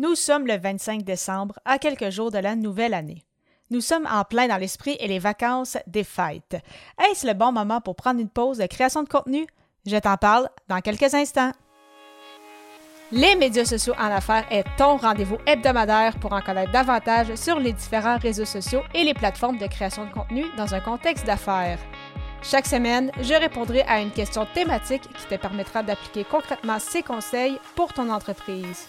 Nous sommes le 25 décembre, à quelques jours de la nouvelle année. Nous sommes en plein dans l'esprit et les vacances des fêtes. Est-ce le bon moment pour prendre une pause de création de contenu? Je t'en parle dans quelques instants. Les médias sociaux en affaires est ton rendez-vous hebdomadaire pour en connaître davantage sur les différents réseaux sociaux et les plateformes de création de contenu dans un contexte d'affaires. Chaque semaine, je répondrai à une question thématique qui te permettra d'appliquer concrètement ces conseils pour ton entreprise.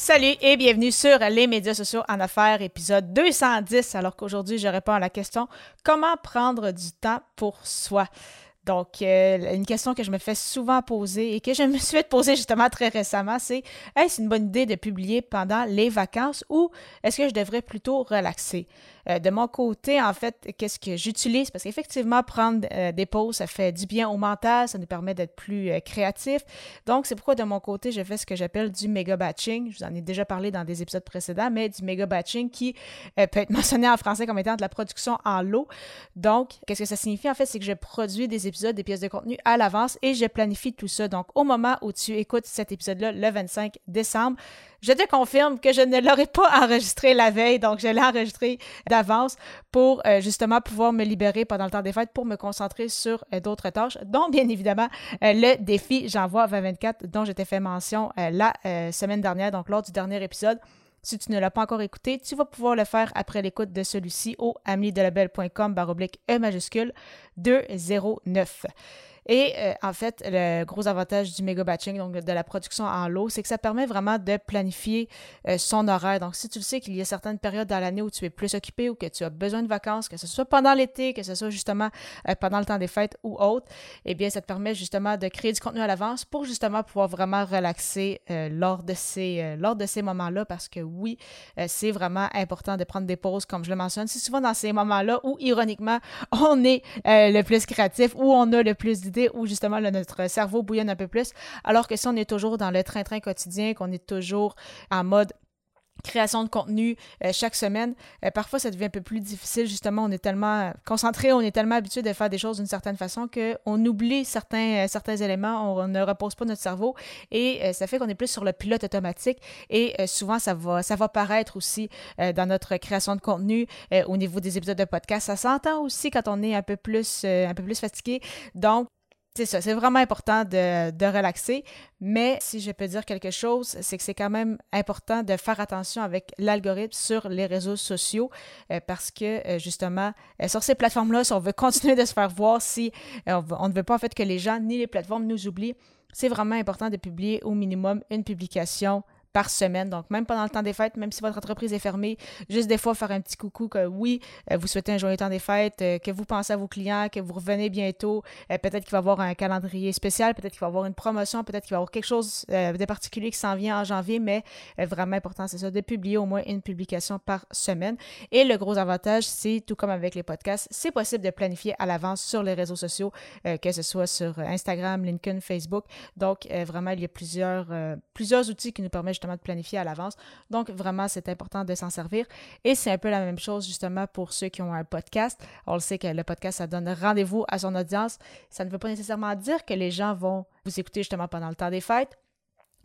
Salut et bienvenue sur les médias sociaux en affaires, épisode 210, alors qu'aujourd'hui je réponds à la question comment prendre du temps pour soi? Donc, euh, une question que je me fais souvent poser et que je me suis poser justement très récemment, c'est est-ce une bonne idée de publier pendant les vacances ou est-ce que je devrais plutôt relaxer? Euh, de mon côté, en fait, qu'est-ce que j'utilise? Parce qu'effectivement, prendre euh, des pauses, ça fait du bien au mental, ça nous permet d'être plus euh, créatif. Donc, c'est pourquoi de mon côté, je fais ce que j'appelle du méga batching. Je vous en ai déjà parlé dans des épisodes précédents, mais du méga batching qui peut être mentionné en français comme étant de la production en lot. Donc, qu'est-ce que ça signifie? En fait, c'est que je produis des épisodes, des pièces de contenu à l'avance et je planifie tout ça. Donc, au moment où tu écoutes cet épisode-là, le 25 décembre, je te confirme que je ne l'aurais pas enregistré la veille, donc je l'ai enregistré d'avance pour euh, justement pouvoir me libérer pendant le temps des fêtes pour me concentrer sur euh, d'autres tâches, dont bien évidemment euh, le défi J'envoie 2024 dont j'étais fait mention la semaine dernière, donc lors du dernier épisode. Si tu ne l'as pas encore écouté, tu vas pouvoir le faire après l'écoute de celui-ci au ameliedelabel.com baroblique E majuscule 209. Et euh, en fait, le gros avantage du méga batching, donc de la production en lot, c'est que ça permet vraiment de planifier euh, son horaire. Donc, si tu le sais qu'il y a certaines périodes dans l'année où tu es plus occupé ou que tu as besoin de vacances, que ce soit pendant l'été, que ce soit justement euh, pendant le temps des fêtes ou autre, eh bien, ça te permet justement de créer du contenu à l'avance pour justement pouvoir vraiment relaxer lors de ces, lors de ces moments-là parce que oui, c'est vraiment important de prendre des pauses, comme je le mentionne. C'est souvent dans ces moments-là où, ironiquement, on est le plus créatif, où on a le plus d'idées où justement notre cerveau bouillonne un peu plus. Alors que si on est toujours dans le train-train quotidien, qu'on est toujours en mode création de contenu euh, chaque semaine, euh, parfois ça devient un peu plus difficile. Justement, on est tellement concentré, on est tellement habitué de faire des choses d'une certaine façon qu'on oublie certains, euh, certains éléments, on, ne repose pas notre cerveau et ça fait qu'on est plus sur le pilote automatique et souvent ça va, ça va paraître aussi dans notre création de contenu au niveau des épisodes de podcast. Ça s'entend aussi quand on est un peu plus, un peu plus fatigué. Donc, c'est ça, c'est vraiment important de, relaxer. Mais si je peux dire quelque chose, c'est que c'est quand même important de faire attention avec l'algorithme sur les réseaux sociaux euh, parce que euh, justement, euh, sur ces plateformes-là, si on veut continuer de se faire voir, si on ne veut pas en fait que les gens ni les plateformes nous oublient, c'est vraiment important de publier au minimum une publication par semaine. Donc, même pendant le temps des fêtes, même si votre entreprise est fermée, juste des fois faire un petit coucou que oui, euh, vous souhaitez un joyeux temps des fêtes, euh, que vous pensez à vos clients, que vous revenez bientôt. Euh, peut-être qu'il va y avoir un calendrier spécial, peut-être qu'il va y avoir une promotion, peut-être qu'il va y avoir quelque chose de particulier qui s'en vient en janvier, mais vraiment important, c'est ça, de publier au moins une publication par semaine. Et le gros avantage, c'est tout comme avec les podcasts, c'est possible de planifier à l'avance sur les réseaux sociaux, que ce soit sur Instagram, LinkedIn, Facebook. Donc, vraiment, il y a plusieurs, plusieurs outils qui nous permettent justement de planifier à l'avance. Donc, vraiment, c'est important de s'en servir. Et c'est un peu la même chose justement pour ceux qui ont un podcast. On le sait que le podcast, ça donne rendez-vous à son audience. Ça ne veut pas nécessairement dire que les gens vont vous écouter justement pendant le temps des fêtes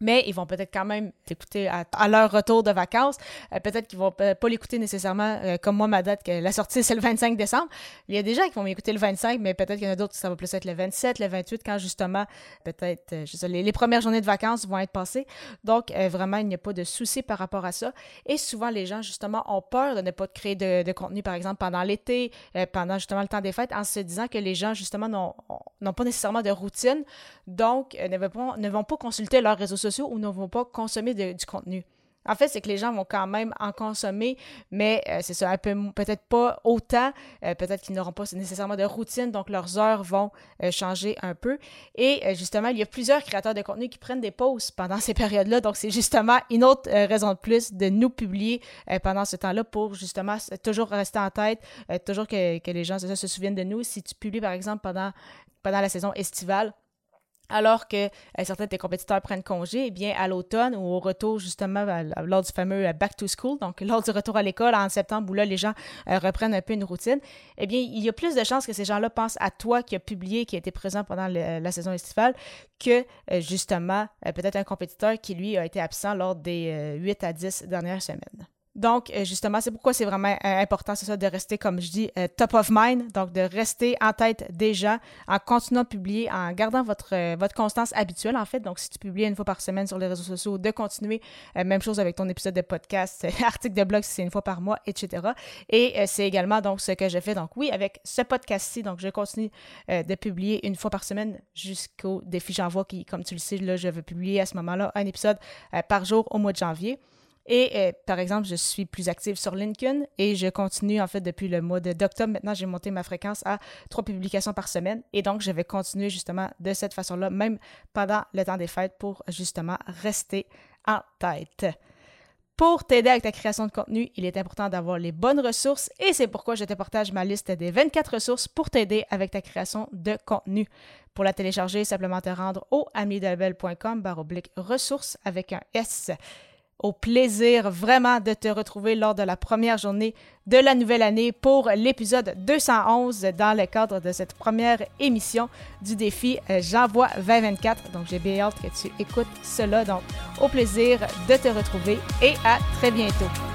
mais ils vont peut-être quand même l'écouter à, leur retour de vacances. Euh, peut-être qu'ils vont pas l'écouter nécessairement euh, comme moi, ma date, que la sortie, c'est le 25 décembre. Il y a des gens qui vont m'écouter le 25, mais peut-être qu'il y en a d'autres qui ça va plus être le 27, le 28, quand justement, peut-être, euh, je sais, les, premières journées de vacances vont être passées. Donc, vraiment, il n'y a pas de souci par rapport à ça. Et souvent, les gens, justement, ont peur de ne pas créer de, de contenu, par exemple, pendant l'été, pendant justement le temps des fêtes, en se disant que les gens, justement, n'ont pas nécessairement de routine, donc ne, vont pas, ne vont pas consulter leurs réseaux sociaux ou ne vont pas consommer du contenu. En fait, c'est que les gens vont quand même en consommer, mais euh, c'est ça, peut-être pas autant, euh, peut-être qu'ils n'auront pas nécessairement de routine, donc leurs heures vont euh, changer un peu. Et justement, il y a plusieurs créateurs de contenu qui prennent des pauses pendant ces périodes-là, donc c'est justement une autre raison de plus de nous publier pendant ce temps-là pour justement toujours rester en tête, toujours que, que les gens se souviennent de nous. Si tu publies par exemple pendant, pendant la saison estivale, alors que euh, certains de tes compétiteurs prennent congé, eh bien, à l'automne ou au retour, justement, lors du fameux euh, back to school, donc lors du retour à l'école en septembre, où là, les gens euh, reprennent un peu une routine, eh bien, il y a plus de chances que ces gens-là pensent à toi qui a publié, qui a été présent pendant la saison estivale, que justement, peut-être un compétiteur qui, lui, a été absent lors des 8 à 10 dernières semaines. Donc, euh, justement, c'est pourquoi c'est vraiment euh, important, c'est ça, de rester, comme je dis, euh, top of mind, donc de rester en tête des gens en continuant à publier, en gardant votre, votre constance habituelle, en fait. Donc, si tu publies une fois par semaine sur les réseaux sociaux, de continuer. même chose avec ton épisode de podcast, article de blog si c'est une fois par mois, etc. Et c'est également, donc, ce que je fais. Donc, oui, avec ce podcast-ci, donc, je continue de publier une fois par semaine jusqu'au défi J'envoie qui, comme tu le sais, là, je vais publier à ce moment-là un épisode par jour au mois de janvier. Et euh, par exemple, je suis plus active sur LinkedIn et je continue en fait depuis le mois d'octobre. Maintenant, j'ai monté ma fréquence à trois publications par semaine et donc je vais continuer justement de cette façon-là, même pendant le temps des fêtes pour justement rester en tête. Pour t'aider avec ta création de contenu, il est important d'avoir les bonnes ressources et c'est pourquoi je te partage ma liste des 24 ressources pour t'aider avec ta création de contenu. Pour la télécharger, simplement te rendre au amiedelbel.com ressources avec un S au plaisir vraiment de te retrouver lors de la première journée de la nouvelle année pour l'épisode 211 dans le cadre de cette première émission du défi euh, J'envoie 2024. Donc j'ai bien hâte que tu écoutes cela. Donc au plaisir de te retrouver et à très bientôt.